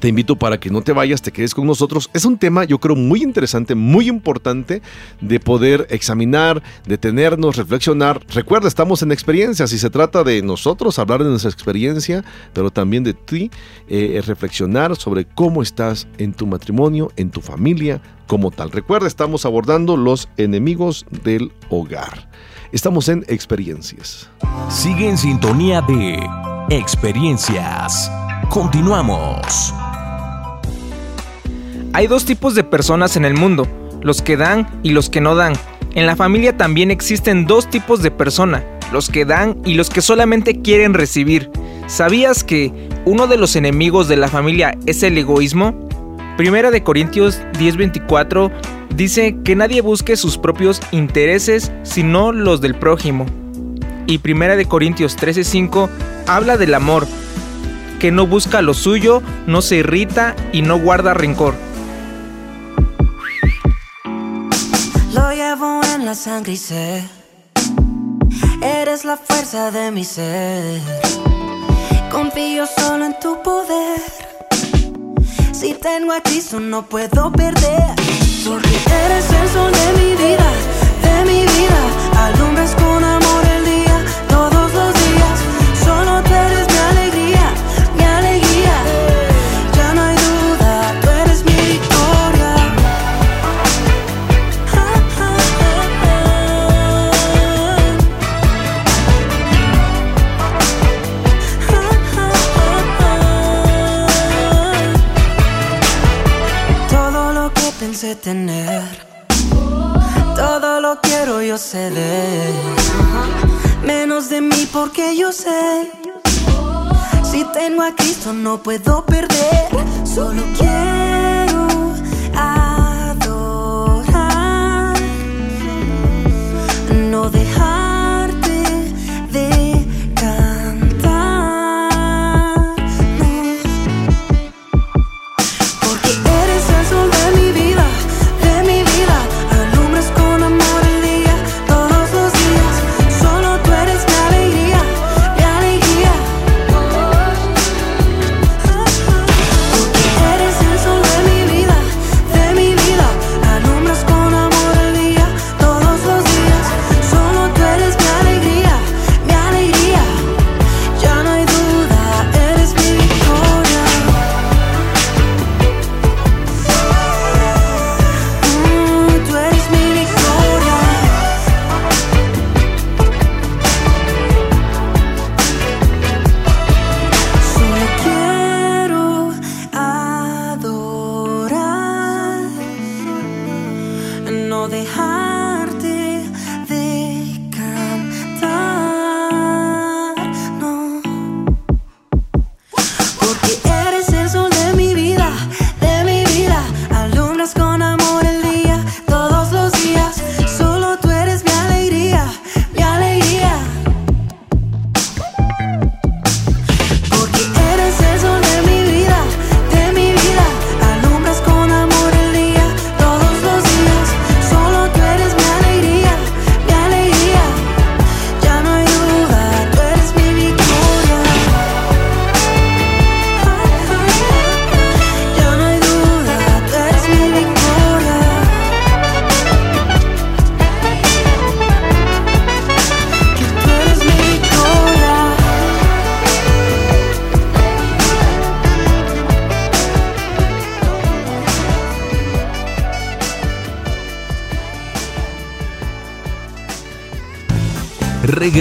[SPEAKER 2] Te invito para que no te vayas, te quedes con nosotros. Es un tema, yo creo, muy interesante, muy importante de poder examinar, detenernos, reflexionar. Recuerda, estamos en experiencias y se trata de nosotros hablar de nuestra experiencia, pero también de ti, eh, reflexionar sobre cómo estás en tu matrimonio, en tu familia, como tal. Recuerda, estamos abordando los enemigos del hogar. Estamos en experiencias.
[SPEAKER 1] Sigue en sintonía de Experiencias. Continuamos.
[SPEAKER 6] Hay dos tipos de personas en el mundo, los que dan y los que no dan. En la familia también existen dos tipos de persona, los que dan y los que solamente quieren recibir. ¿Sabías que uno de los enemigos de la familia es el egoísmo? Primera de Corintios 10:24 dice que nadie busque sus propios intereses sino los del prójimo. Y Primera de Corintios 13:5 habla del amor, que no busca lo suyo, no se irrita y no guarda rencor.
[SPEAKER 4] En la sangre y sé Eres la fuerza de mi ser. Confío solo en tu poder. Si tengo a Cristo no puedo perder. Porque eres el sol de mi vida De mi vida Alumbras con tener, todo lo quiero yo ceder. Menos de mí porque yo sé, si tengo a Cristo no puedo perder. Solo quiero adorar, no dejarte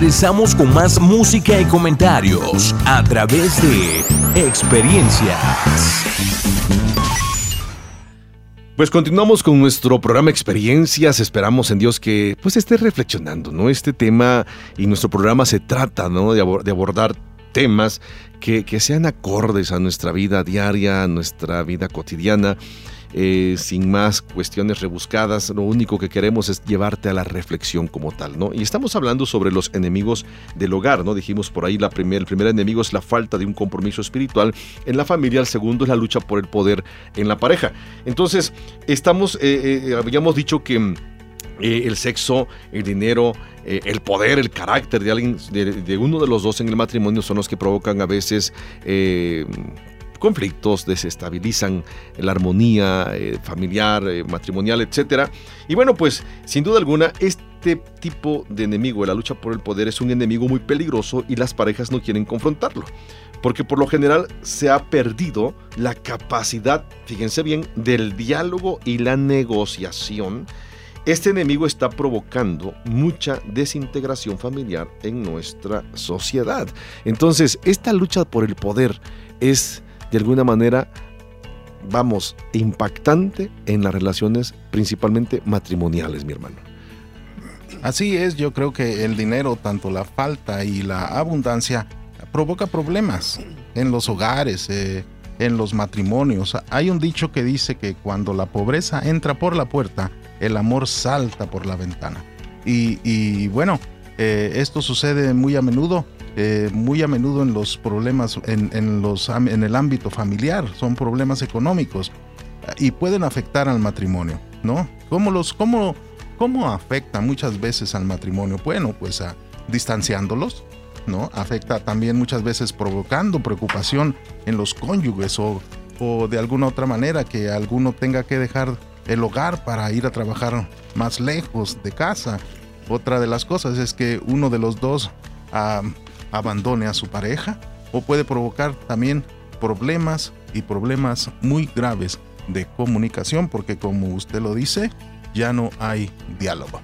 [SPEAKER 1] Regresamos con más música y comentarios a través de experiencias.
[SPEAKER 2] Pues continuamos con nuestro programa Experiencias. Esperamos en Dios que pues esté reflexionando, ¿no? Este tema y nuestro programa se trata, ¿no? De, abor- de abordar temas que, que sean acordes a nuestra vida diaria, a nuestra vida cotidiana. Eh, sin más cuestiones rebuscadas, lo único que queremos es llevarte a la reflexión como tal, ¿no? Y estamos hablando sobre los enemigos del hogar, ¿no? Dijimos por ahí la primer, el primer enemigo es la falta de un compromiso espiritual en la familia, el segundo es la lucha por el poder en la pareja. Entonces, estamos, eh, eh, habíamos dicho que mm, el sexo, el dinero, el poder, el carácter de alguien, de, uno de los dos en el matrimonio son los que provocan a veces conflictos, desestabilizan la armonía eh, familiar, eh, matrimonial, etcétera. Y bueno, pues sin duda alguna, este tipo de enemigo de la lucha por el poder es un enemigo muy peligroso y las parejas no quieren confrontarlo. Porque por lo general se ha perdido la capacidad, fíjense bien, del diálogo y la negociación. Este enemigo está provocando mucha desintegración familiar en nuestra sociedad. Entonces, esta lucha por el poder es de alguna manera, vamos, impactante en las relaciones principalmente matrimoniales, mi hermano.
[SPEAKER 3] Así es, yo creo que el dinero, tanto la falta y la abundancia, provoca problemas en los hogares, eh, en los matrimonios. Hay un dicho que dice que cuando la pobreza entra por la puerta, el amor salta por la ventana. Y, bueno, eh, esto sucede muy a menudo, eh, muy a menudo en los problemas, en, en los, en el ámbito familiar, son problemas económicos y pueden afectar al matrimonio, ¿no? ¿Cómo los, cómo, cómo afecta muchas veces al matrimonio? Bueno, pues a, distanciándolos, ¿no? Afecta también muchas veces provocando preocupación en los cónyuges o, o de alguna otra manera que alguno tenga que dejar el hogar para ir a trabajar más lejos de casa. Otra de las cosas es que uno de los dos ah, abandone a su pareja o puede provocar también problemas y problemas muy graves de comunicación porque como usted lo dice, ya no hay diálogo.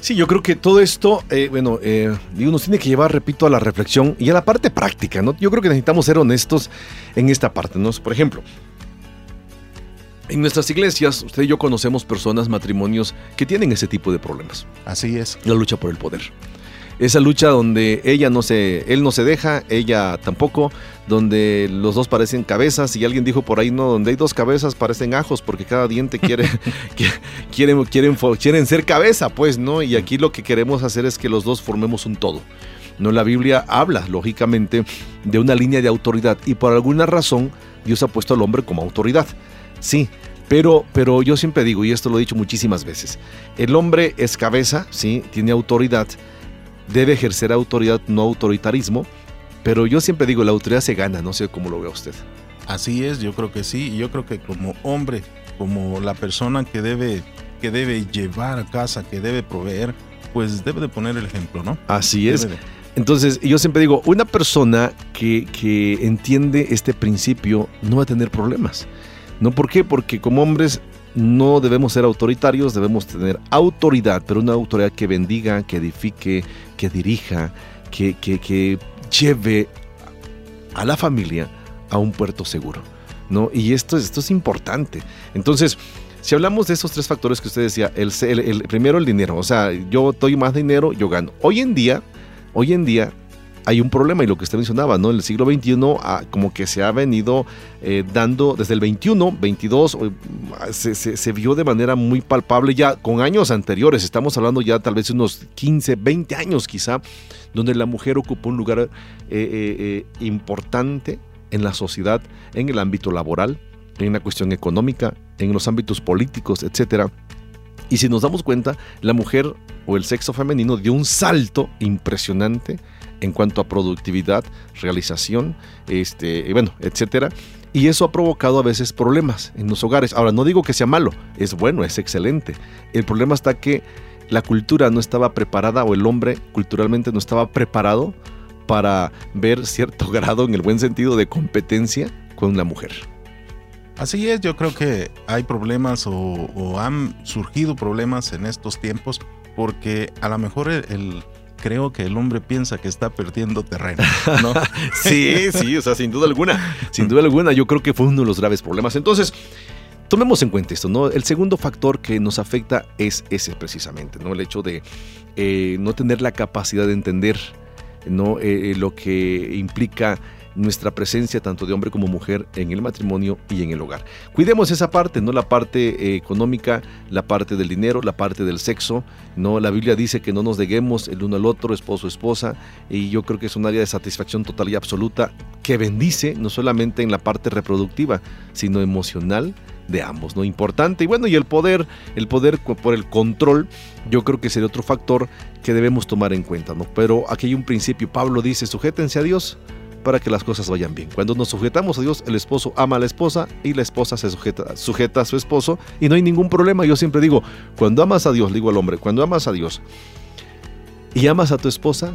[SPEAKER 2] Sí, yo creo que todo esto, eh, bueno, eh, nos tiene que llevar, repito, a la reflexión y a la parte práctica, ¿no? Yo creo que necesitamos ser honestos en esta parte, ¿no? Por ejemplo, en nuestras iglesias, usted y yo conocemos personas, matrimonios que tienen ese tipo de problemas.
[SPEAKER 3] Así es.
[SPEAKER 2] La lucha por el poder. Esa lucha donde ella no se, él no se deja, ella tampoco, donde los dos parecen cabezas y alguien dijo por ahí, no, donde hay dos cabezas parecen ajos porque cada diente quiere, quieren, quieren ser cabeza, pues, ¿no? Y aquí lo que queremos hacer es que los dos formemos un todo. No, la Biblia habla, lógicamente, de una línea de autoridad y por alguna razón Dios ha puesto al hombre como autoridad. Sí, pero, pero yo siempre digo, y esto lo he dicho muchísimas veces, el hombre es cabeza, sí, tiene autoridad, debe ejercer autoridad, no autoritarismo, pero yo siempre digo, la autoridad se gana, no sé cómo lo vea usted.
[SPEAKER 3] Así es, yo creo que sí. y Yo creo que como hombre, como la persona que debe, que debe llevar a casa, que debe proveer, pues debe de poner el ejemplo, ¿no?
[SPEAKER 2] Así es.
[SPEAKER 3] De.
[SPEAKER 2] Entonces, yo siempre digo, una persona que, que entiende este principio no va a tener problemas. ¿No? ¿Por qué? Porque como hombres no debemos ser autoritarios, debemos tener autoridad, pero una autoridad que bendiga, que edifique, que dirija, que, que, que lleve a la familia a un puerto seguro. ¿no? Y esto, es- esto es importante. Entonces, si hablamos de esos tres factores que usted decía, el, el- el- primero el dinero, o sea, yo doy más dinero, yo gano. Hoy en día, hoy en día hay un problema y lo que usted mencionaba, ¿no? En el siglo XXI ah, como que se ha venido eh, dando desde el 21, 22, o, ah, se, vio de manera muy palpable ya con años anteriores, estamos hablando ya tal vez unos 15, 20 años quizá, donde la mujer ocupó un lugar eh, eh, importante en la sociedad, en el ámbito laboral, en la cuestión económica, en los ámbitos políticos, etcétera. Y si nos damos cuenta, la mujer o el sexo femenino dio un salto impresionante en cuanto a productividad, realización, este, bueno, etcétera. Y eso ha provocado a veces problemas en los hogares. Ahora, no digo que sea malo, es bueno, es excelente. El problema está que la cultura no estaba preparada o el hombre culturalmente no estaba preparado para ver cierto grado, en el buen sentido, de competencia con la mujer.
[SPEAKER 3] Así es, yo creo que hay problemas o, han surgido problemas en estos tiempos porque a lo mejor el- creo que el hombre piensa que está perdiendo terreno, ¿no?
[SPEAKER 2] sí, sí, o sea, sin duda alguna, sin duda alguna, yo creo que fue uno de los graves problemas. Entonces, tomemos en cuenta esto, ¿no? El segundo factor que nos afecta es ese precisamente, ¿no? El hecho de eh, no tener la capacidad de entender, ¿no? Eh, lo que implica nuestra presencia tanto de hombre como mujer en el matrimonio y en el hogar. Cuidemos esa parte, no la parte eh, económica, la parte del dinero, la parte del sexo, no la Biblia dice que no nos deguemos el uno al otro, esposo esposa, y yo creo que es un área de satisfacción total y absoluta que bendice no solamente en la parte reproductiva, sino emocional de ambos, ¿no? Importante. Y bueno, y el poder, el poder por el control, yo creo que sería otro factor que debemos tomar en cuenta, ¿no? Pero aquí hay un principio, Pablo dice, sujétense a Dios, para que las cosas vayan bien. Cuando nos sujetamos a Dios, el esposo ama a la esposa y la esposa se sujeta, sujeta a su esposo y no hay ningún problema. Yo siempre digo, cuando amas a Dios, digo al hombre, cuando amas a Dios y amas a tu esposa,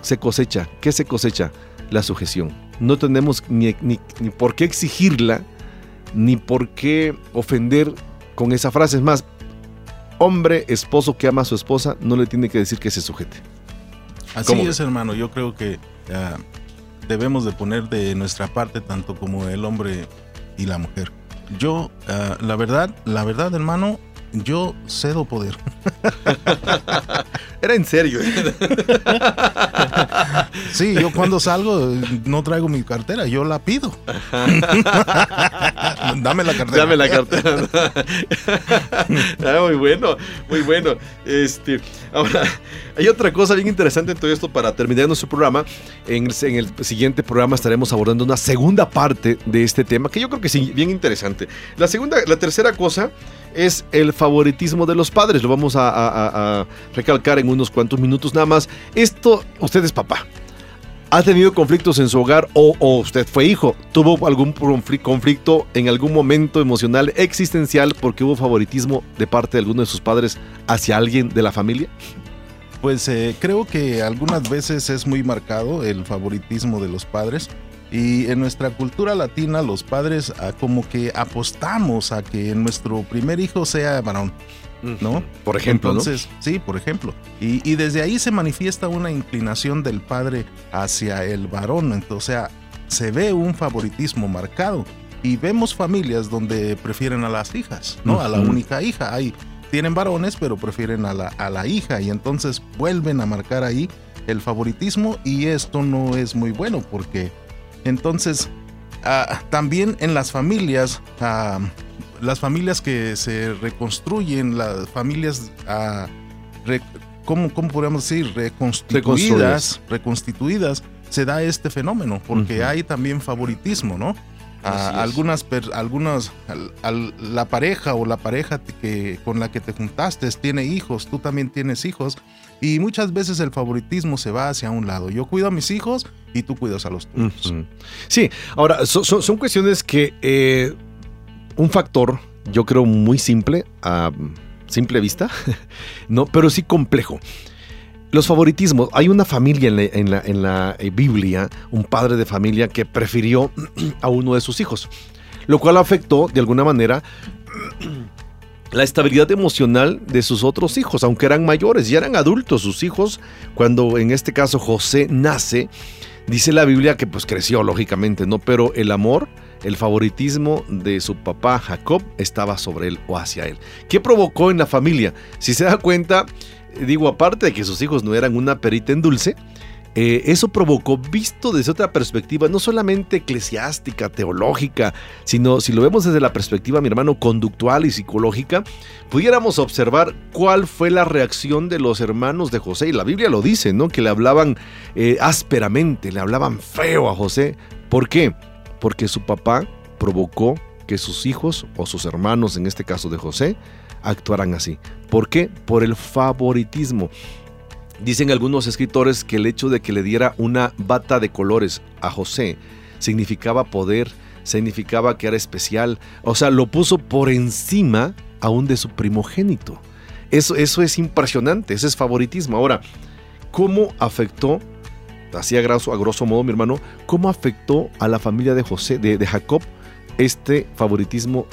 [SPEAKER 2] se cosecha. ¿Qué se cosecha? La sujeción. No tenemos ni, ni, ni por qué exigirla, ni por qué ofender con esa frase. Es más, hombre, esposo que ama a su esposa, no le tiene que decir que se sujete.
[SPEAKER 3] Así es, hermano. Yo creo que uh, debemos de poner de nuestra parte tanto como el hombre y la mujer. Yo, uh, la verdad, la verdad, hermano, yo cedo poder.
[SPEAKER 2] Era en serio.
[SPEAKER 3] sí, yo cuando salgo no traigo mi cartera, yo la pido. Dame la cartera.
[SPEAKER 2] Dame la cartera. ah, muy bueno, muy bueno. Este, ahora, hay otra cosa bien interesante en todo esto para terminar nuestro programa. En el, en el, siguiente programa estaremos abordando una segunda parte de este tema que yo creo que es bien interesante. La segunda, la tercera cosa es el favoritismo de los padres. Lo vamos a, a, a recalcar en unos cuantos minutos nada más. Esto, usted es papá. ¿Ha tenido conflictos en su hogar o, usted fue hijo? ¿Tuvo algún conflicto en algún momento emocional existencial porque hubo favoritismo de parte de alguno de sus padres hacia alguien de la familia?
[SPEAKER 3] Pues eh, creo que algunas veces es muy marcado el favoritismo de los padres. Y en nuestra cultura latina los padres ah, como que apostamos a que nuestro primer hijo sea varón. ¿No?
[SPEAKER 2] Por ejemplo,
[SPEAKER 3] Entonces,
[SPEAKER 2] ¿no?
[SPEAKER 3] sí, por ejemplo. Y, y, desde ahí se manifiesta una inclinación del padre hacia el varón. Entonces, o sea, se ve un favoritismo marcado. Y vemos familias donde prefieren a las hijas, ¿no? Uh -huh. A la única hija. Hay, tienen varones, pero prefieren a la, a la hija. Y entonces vuelven a marcar ahí el favoritismo. Y esto no es muy bueno porque entonces uh, también en las familias... Uh, las familias que se reconstruyen, las familias, re, ¿cómo, ¿cómo, podríamos decir? Reconstituidas, reconstituidas, se da este fenómeno, porque uh -huh. hay también favoritismo, ¿no? A algunas, algunas, a, a la pareja o la pareja que, con la que te juntaste tiene hijos, tú también tienes hijos, y muchas veces el favoritismo se va hacia un lado. Yo cuido a mis hijos y tú cuidas a los tuyos.
[SPEAKER 2] Sí, ahora, so, so, son cuestiones que eh, un factor, yo creo, muy simple, a simple vista, no, pero sí complejo. Los favoritismos. Hay una familia en la, en, la, la, Biblia, un padre de familia que prefirió a uno de sus hijos, lo cual afectó de alguna manera la estabilidad emocional de sus otros hijos, aunque eran mayores, ya eran adultos sus hijos, cuando en este caso José nace, dice la Biblia que pues creció lógicamente, ¿no? Pero el amor el favoritismo de su papá Jacob estaba sobre él o hacia él. ¿Qué provocó en la familia? Si se da cuenta, digo, aparte de que sus hijos no eran una perita en dulce, eh, eso provocó, visto desde otra perspectiva, no solamente eclesiástica, teológica, sino si lo vemos desde la perspectiva, mi hermano, conductual y psicológica, pudiéramos observar cuál fue la reacción de los hermanos de José. Y la Biblia lo dice, ¿no? Que le hablaban eh, ásperamente, le hablaban feo a José. ¿Por qué? Porque su papá provocó que sus hijos o sus hermanos, en este caso de José, actuaran así. ¿Por qué? Por el favoritismo. Dicen algunos escritores que el hecho de que le diera una bata de colores a José significaba poder, significaba que era especial, o sea, lo puso por encima aún de su primogénito. Eso, eso es impresionante, ese es favoritismo. Ahora, ¿cómo afectó así a grosso, a grosso, modo, mi hermano, cómo afectó a la familia de José, de, de, Jacob, este favoritismo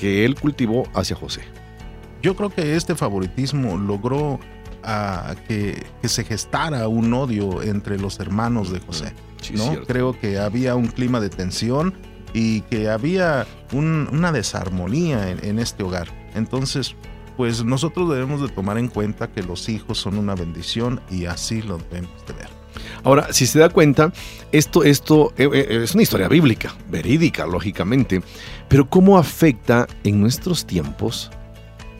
[SPEAKER 2] que él cultivó hacia José.
[SPEAKER 3] Yo creo que este favoritismo logró a que, que se gestara un odio entre los hermanos de José.
[SPEAKER 2] Sí,
[SPEAKER 3] ¿no? Creo que había un clima de tensión y que había un- una desarmonía en, en este hogar. Entonces, pues nosotros debemos de tomar en cuenta que los hijos son una bendición y así lo debemos de ver.
[SPEAKER 2] Ahora, si se da cuenta, esto, esto eh, eh, es una historia bíblica, verídica, lógicamente, pero ¿cómo afecta en nuestros tiempos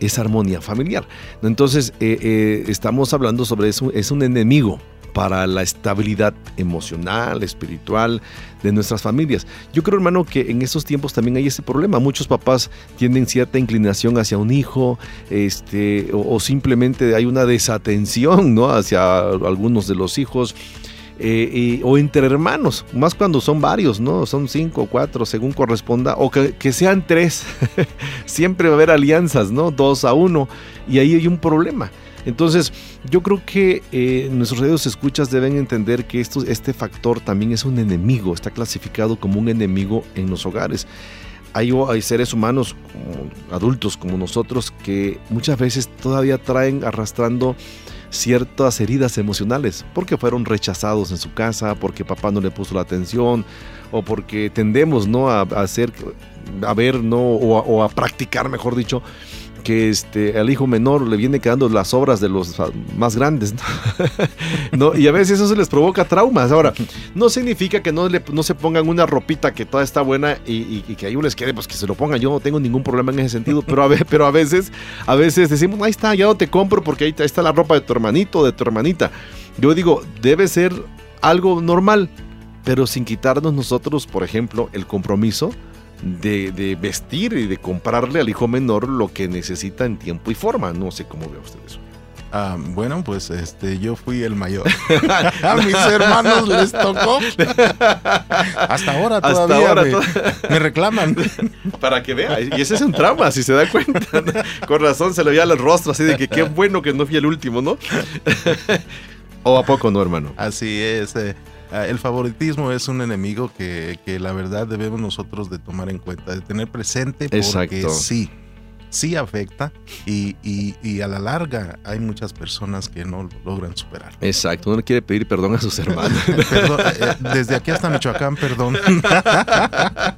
[SPEAKER 2] esa armonía familiar? Entonces, eh, estamos hablando sobre eso, es un enemigo para la estabilidad emocional, espiritual de nuestras familias. Yo creo, hermano, que en estos tiempos también hay ese problema. Muchos papás tienen cierta inclinación hacia un hijo, este, o, simplemente hay una desatención, ¿no? Hacia algunos de los hijos. eh, o entre hermanos, más cuando son varios, ¿no? Son cinco cuatro, según corresponda, o que, que sean tres. Siempre va a haber alianzas, ¿no? Dos a uno, y ahí hay un problema. Entonces, yo creo que eh, nuestros radios escuchas deben entender que esto, este factor también es un enemigo, está clasificado como un enemigo en los hogares. Hay, seres humanos, adultos como nosotros, que muchas veces todavía traen arrastrando ciertas heridas emocionales, porque fueron rechazados en su casa, porque papá no le puso la atención, o porque tendemos ¿no? a, hacer, a ver, ¿no? o a practicar, mejor dicho, que este, al hijo menor le viene quedando las obras de los ah, más grandes, ¿no? Y a veces eso se les provoca traumas. Ahora, no significa que no, le, no se pongan una ropita que toda está buena y, que a ellos les quede, pues que se lo pongan. Yo no tengo ningún problema en ese sentido, pero a, pero a veces, a veces decimos, ahí está, ya no te compro porque ahí está, ahí la ropa de tu hermanito de tu hermanita. Yo digo, debe ser algo normal, pero sin quitarnos nosotros, por ejemplo, el compromiso de, de vestir y de comprarle al hijo menor lo que necesita en tiempo y forma. No sé cómo ve usted eso.
[SPEAKER 3] Ah, bueno, pues este, yo fui el mayor. A mis hermanos les tocó. Hasta ahora
[SPEAKER 2] Hasta
[SPEAKER 3] todavía
[SPEAKER 2] ahora
[SPEAKER 3] me,
[SPEAKER 2] to-
[SPEAKER 3] me reclaman.
[SPEAKER 2] Para que vea. Y ese es un trauma, si se da cuenta. ¿no? Con razón se le veía el rostro así de que qué bueno que no fui el último, ¿no? ¿O a poco no, hermano?
[SPEAKER 3] Así es. eh, el favoritismo es un enemigo que, que la verdad debemos nosotros de tomar en cuenta, de tener presente porque
[SPEAKER 2] Exacto.
[SPEAKER 3] sí, sí afecta y, y- y a la larga hay muchas personas que no lo logran superar.
[SPEAKER 2] Exacto, no le quiere pedir perdón a sus hermanos.
[SPEAKER 3] Perdón, eh, desde aquí hasta Michoacán, perdón.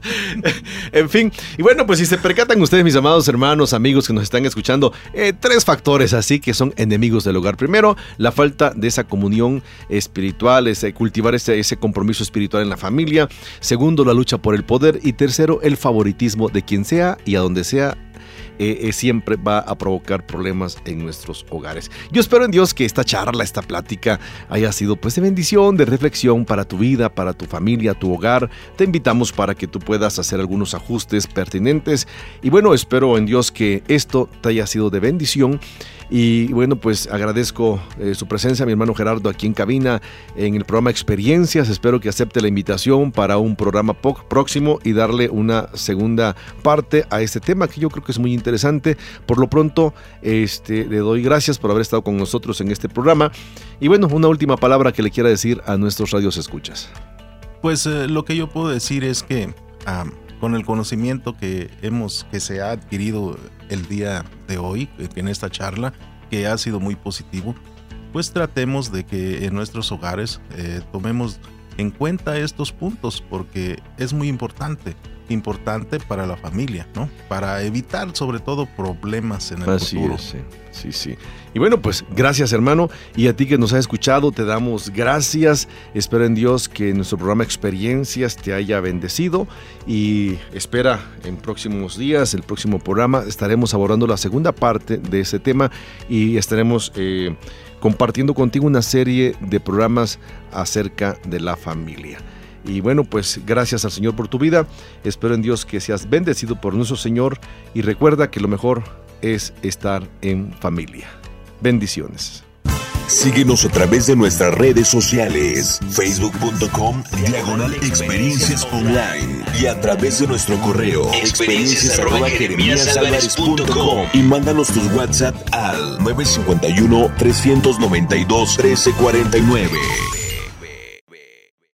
[SPEAKER 2] en fin, y bueno, pues si se percatan ustedes, mis amados hermanos, amigos que nos están escuchando, eh, tres factores así que son enemigos del hogar. Primero, la falta de esa comunión espiritual, ese, cultivar ese, ese compromiso espiritual en la familia. Segundo, la lucha por el poder. Y tercero, el favoritismo de quien sea y a donde sea eh, eh, siempre va a provocar problemas en nuestros hogares. Yo espero en Dios que esta charla, esta plática haya sido pues de bendición, de reflexión para tu vida, para tu familia, tu hogar. Te invitamos para que tú puedas hacer algunos ajustes pertinentes y bueno, espero en Dios que esto te haya sido de bendición. Y bueno, pues agradezco eh, su presencia, mi hermano Gerardo, aquí en cabina, en el programa Experiencias. Espero que acepte la invitación para un programa próximo y darle una segunda parte a este tema que yo creo que es muy interesante. Por lo pronto, este, le doy gracias por haber estado con nosotros en este programa. Y bueno, una última palabra que le quiera decir a nuestros radios escuchas.
[SPEAKER 3] Pues eh, lo que yo puedo decir es que con el conocimiento que hemos, que se ha adquirido el día de hoy, eh, en esta charla, que ha sido muy positivo, pues tratemos de que en nuestros hogares eh, tomemos en cuenta estos puntos porque es muy importante, importante para la familia, ¿no? Para evitar sobre todo problemas en el
[SPEAKER 2] Así
[SPEAKER 3] futuro.
[SPEAKER 2] es, sí, sí, sí. Y bueno, pues gracias hermano. Y a ti que nos has escuchado, te damos gracias. Espero en Dios que nuestro programa Experiencias te haya bendecido. Y espera en próximos días, el próximo programa, estaremos abordando la segunda parte de ese tema y estaremos eh, compartiendo contigo una serie de programas acerca de la familia. Y bueno, pues gracias al Señor por tu vida. Espero en Dios que seas bendecido por nuestro Señor y recuerda que lo mejor es estar en familia. Bendiciones.
[SPEAKER 1] Síguenos a través de nuestras redes sociales, facebook.com, diagonal experiencias online y a través de nuestro correo, experiencias y mándanos tus WhatsApp al 951 392 1349.